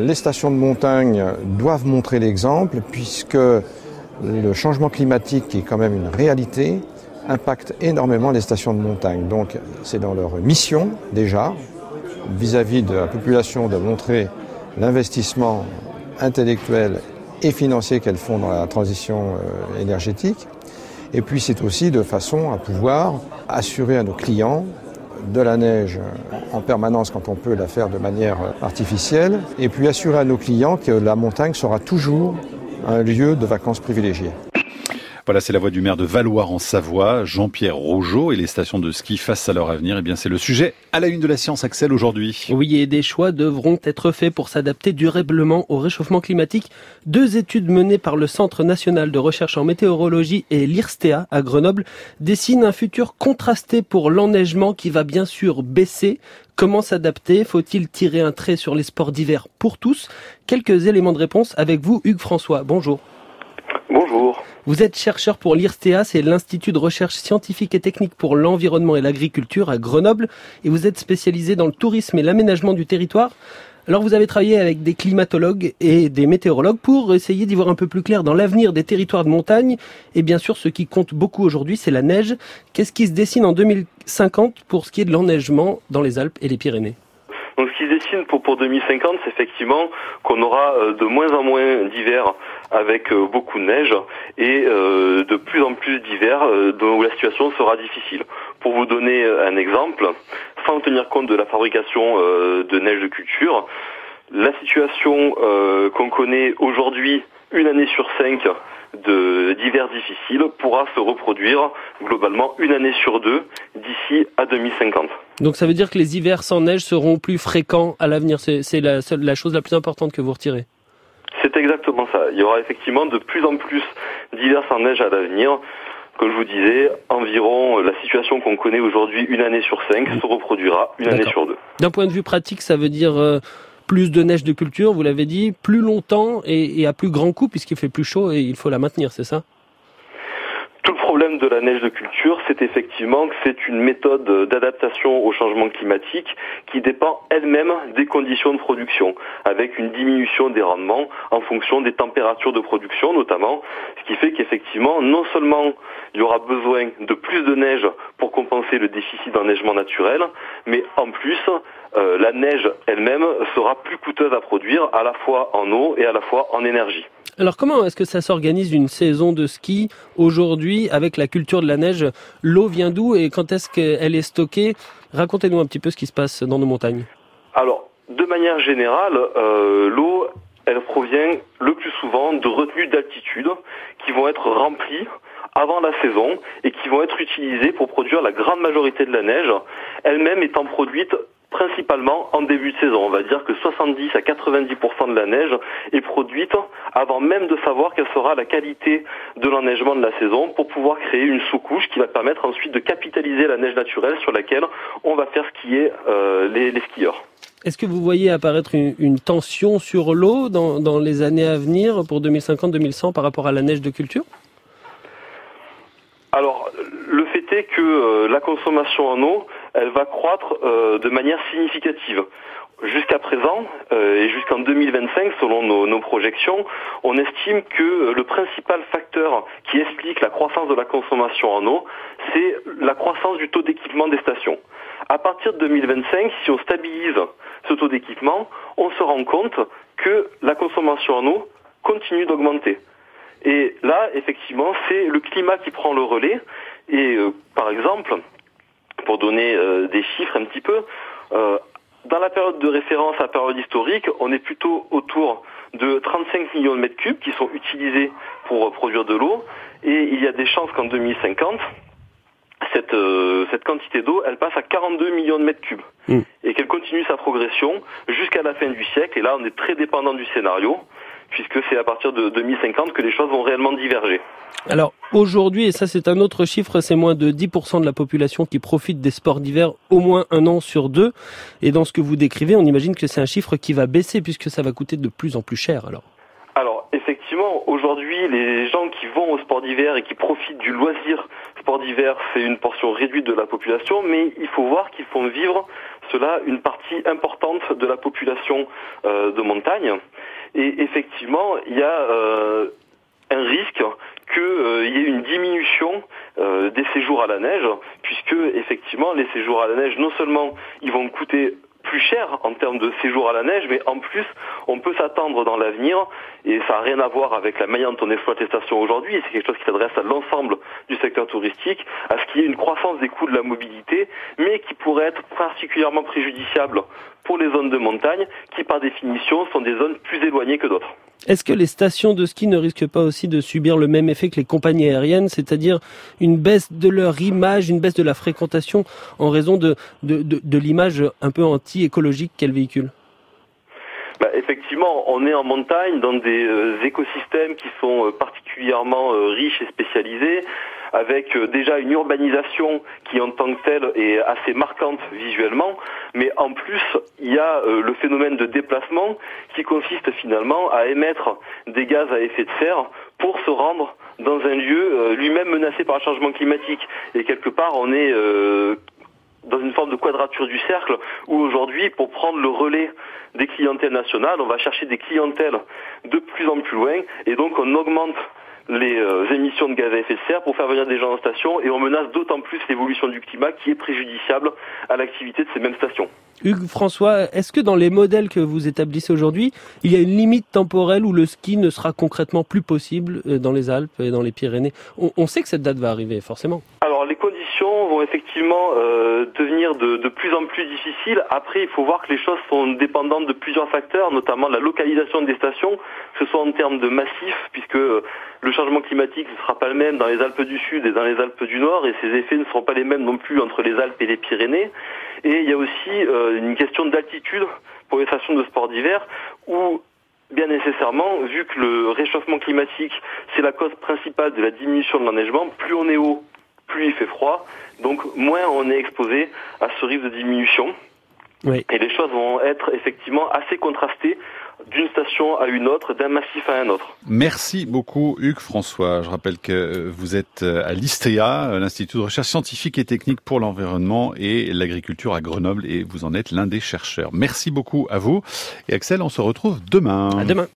Les stations de montagne doivent montrer l'exemple puisque le changement climatique, qui est quand même une réalité, impacte énormément les stations de montagne. Donc c'est dans leur mission déjà, vis-à-vis de la population, de montrer l'investissement intellectuel et financier qu'elles font dans la transition euh, énergétique. Et puis c'est aussi de façon à pouvoir assurer à nos clients de la neige en permanence quand on peut la faire de manière artificielle, et puis assurer à nos clients que la montagne sera toujours un lieu de vacances privilégié. Voilà, c'est la voix du maire de Valoir en Savoie, Jean-Pierre Rougeau, et les stations de ski face à leur avenir. Eh bien, c'est le sujet à la une de la science Axel aujourd'hui. Oui, et des choix devront être faits pour s'adapter durablement au réchauffement climatique. Deux études menées par le Centre national de recherche en météorologie et l'IRSTEA à Grenoble dessinent un futur contrasté pour l'enneigement qui va bien sûr baisser. Comment s'adapter? Faut-il tirer un trait sur les sports d'hiver pour tous? Quelques éléments de réponse avec vous, Hugues François. Bonjour. Bonjour. Vous êtes chercheur pour l'IRSTEA, c'est l'Institut de recherche scientifique et technique pour l'environnement et l'agriculture à Grenoble, et vous êtes spécialisé dans le tourisme et l'aménagement du territoire. Alors vous avez travaillé avec des climatologues et des météorologues pour essayer d'y voir un peu plus clair dans l'avenir des territoires de montagne. Et bien sûr, ce qui compte beaucoup aujourd'hui, c'est la neige. Qu'est-ce qui se dessine en 2050 pour ce qui est de l'enneigement dans les Alpes et les Pyrénées? Donc ce qui se dessine pour, pour 2050, c'est effectivement qu'on aura euh, de moins en moins d'hiver avec euh, beaucoup de neige et euh, de plus en plus d'hiver où la situation sera difficile. Pour vous donner un exemple, sans tenir compte de la fabrication de neige de culture, la situation qu'on connaît aujourd'hui, une année sur cinq, d'hiver difficiles pourra se reproduire globalement une année sur deux d'ici à 2050. Donc ça veut dire que les hivers sans neige seront plus fréquents à l'avenir. C'est la, la chose la plus importante que vous retirez. C'est exactement ça. Il y aura effectivement de plus en plus d'hivers sans neige à l'avenir. Comme je vous disais, environ la situation qu'on connaît aujourd'hui, une année sur cinq, se reproduira une année sur deux. D'un point de vue pratique, ça veut dire euh, plus de neige de culture, vous l'avez dit, plus longtemps et, à plus grand coût puisqu'il fait plus chaud et il faut la maintenir, c'est ça? Problème de la neige de culture, c'est effectivement que c'est une méthode d'adaptation au changement climatique qui dépend elle-même des conditions de production, avec une diminution des rendements en fonction des températures de production notamment, ce qui fait qu'effectivement, non seulement il y aura besoin de plus de neige pour compenser le déficit d'enneigement naturel, mais en plus, euh, la neige elle-même sera plus coûteuse à produire à la fois en eau et à la fois en énergie. Alors comment est-ce que ça s'organise une saison de ski aujourd'hui avec la culture de la neige? L'eau vient d'où et quand est-ce qu'elle est stockée? Racontez-nous un petit peu ce qui se passe dans nos montagnes. Alors, de manière générale, euh, l'eau, elle provient le plus souvent de retenues d'altitude qui vont être remplies avant la saison et qui vont être utilisées pour produire la grande majorité de la neige, elle-même étant produite principalement en début de saison. On va dire que 70 à 90% de la neige est produite avant même de savoir quelle sera la qualité de l'enneigement de la saison pour pouvoir créer une sous-couche qui va permettre ensuite de capitaliser la neige naturelle sur laquelle on va faire skier euh, les, skieurs. Est-ce que vous voyez apparaître une, tension sur l'eau dans, dans les années à venir pour 2050-2100 par rapport à la neige de culture? Alors, le fait est que euh, la consommation en eau, elle va croître euh, de manière significative. Jusqu'à présent, euh, et jusqu'en 2025, selon nos, projections, on estime que le principal facteur qui explique la croissance de la consommation en eau, c'est la croissance du taux d'équipement des stations. À partir de 2025, si on stabilise ce taux d'équipement, on se rend compte que la consommation en eau continue d'augmenter. Et là, effectivement, c'est le climat qui prend le relais. Et euh, par exemple, pour donner euh, des chiffres un petit peu, euh, dans la période de référence à la période historique, on est plutôt autour de 35 millions de mètres cubes qui sont utilisés pour produire de l'eau. Et il y a des chances qu'en 2050, cette, cette quantité d'eau, elle passe à 42 millions de mètres cubes. Mmh. Et qu'elle continue sa progression jusqu'à la fin du siècle. Et là, on est très dépendant du scénario puisque c'est à partir de 2050 que les choses vont réellement diverger. Alors aujourd'hui, et ça c'est un autre chiffre, c'est moins de 10% de la population qui profite des sports d'hiver au moins un an sur deux. Et dans ce que vous décrivez, on imagine que c'est un chiffre qui va baisser puisque ça va coûter de plus en plus cher alors. Alors effectivement, aujourd'hui, les gens qui vont au sport d'hiver et qui profitent du loisir sport d'hiver, c'est une portion réduite de la population, mais il faut voir qu'ils font vivre cela une partie importante de la population de montagne. Et effectivement, il y a un risque qu'il y ait une diminution des séjours à la neige, puisque effectivement les séjours à la neige, non seulement ils vont coûter plus cher en termes de séjour à la neige, mais en plus, on peut s'attendre dans l'avenir, et ça n'a rien à voir avec la manière dont on exploite les stations aujourd'hui, et c'est quelque chose qui s'adresse à l'ensemble du secteur touristique, à ce qu'il y ait une croissance des coûts de la mobilité, mais qui pourrait être particulièrement préjudiciable pour les zones de montagne, qui par définition sont des zones plus éloignées que d'autres. Est-ce que les stations de ski ne risquent pas aussi de subir le même effet que les compagnies aériennes, c'est-à-dire une baisse de leur image, une baisse de la fréquentation en raison de, de, l'image un peu anti-écologique qu'elles véhiculent? Bah, effectivement, on est en montagne dans des euh, écosystèmes qui sont euh, particulièrement euh, riches et spécialisés avec euh, déjà une urbanisation qui en tant que telle est assez marquante visuellement, mais en plus il y a euh, le phénomène de déplacement qui consiste finalement à émettre des gaz à effet de serre pour se rendre dans un lieu euh, lui-même menacé par le changement climatique. Et quelque part on est dans une forme de quadrature du cercle où aujourd'hui, pour prendre le relais des clientèles nationales, on va chercher des clientèles de plus en plus loin et donc on augmente les euh, émissions de gaz à effet de serre pour faire venir des gens en station et on menace d'autant plus l'évolution du climat qui est préjudiciable à l'activité de ces mêmes stations. Hugues François, est-ce que dans les modèles que vous établissez aujourd'hui, il y a une limite temporelle où le ski ne sera concrètement plus possible euh, dans les Alpes et dans les Pyrénées? On, sait que cette date va arriver, forcément. Alors effectivement euh, devenir de, plus en plus difficiles. Après, il faut voir que les choses sont dépendantes de plusieurs facteurs, notamment la localisation des stations, que ce soit en termes de massif, puisque le changement climatique ne sera pas le même dans les Alpes du Sud et dans les Alpes du Nord, et ces effets ne seront pas les mêmes non plus entre les Alpes et les Pyrénées. Et il y a aussi euh, une question d'altitude pour les stations de sport d'hiver, où bien nécessairement, vu que le réchauffement climatique, c'est la cause principale de la diminution de l'enneigement, plus on est haut, plus il fait froid, donc moins on est exposé à ce risque de diminution. Et les choses vont être effectivement assez contrastées d'une station à une autre, d'un massif à un autre. Merci beaucoup Hugues François. Je rappelle que vous êtes à l'ISTEA, l'Institut de recherche scientifique et technique pour l'environnement et l'agriculture à Grenoble et vous en êtes l'un des chercheurs. Merci beaucoup à vous. Et Axel, on se retrouve demain. À demain.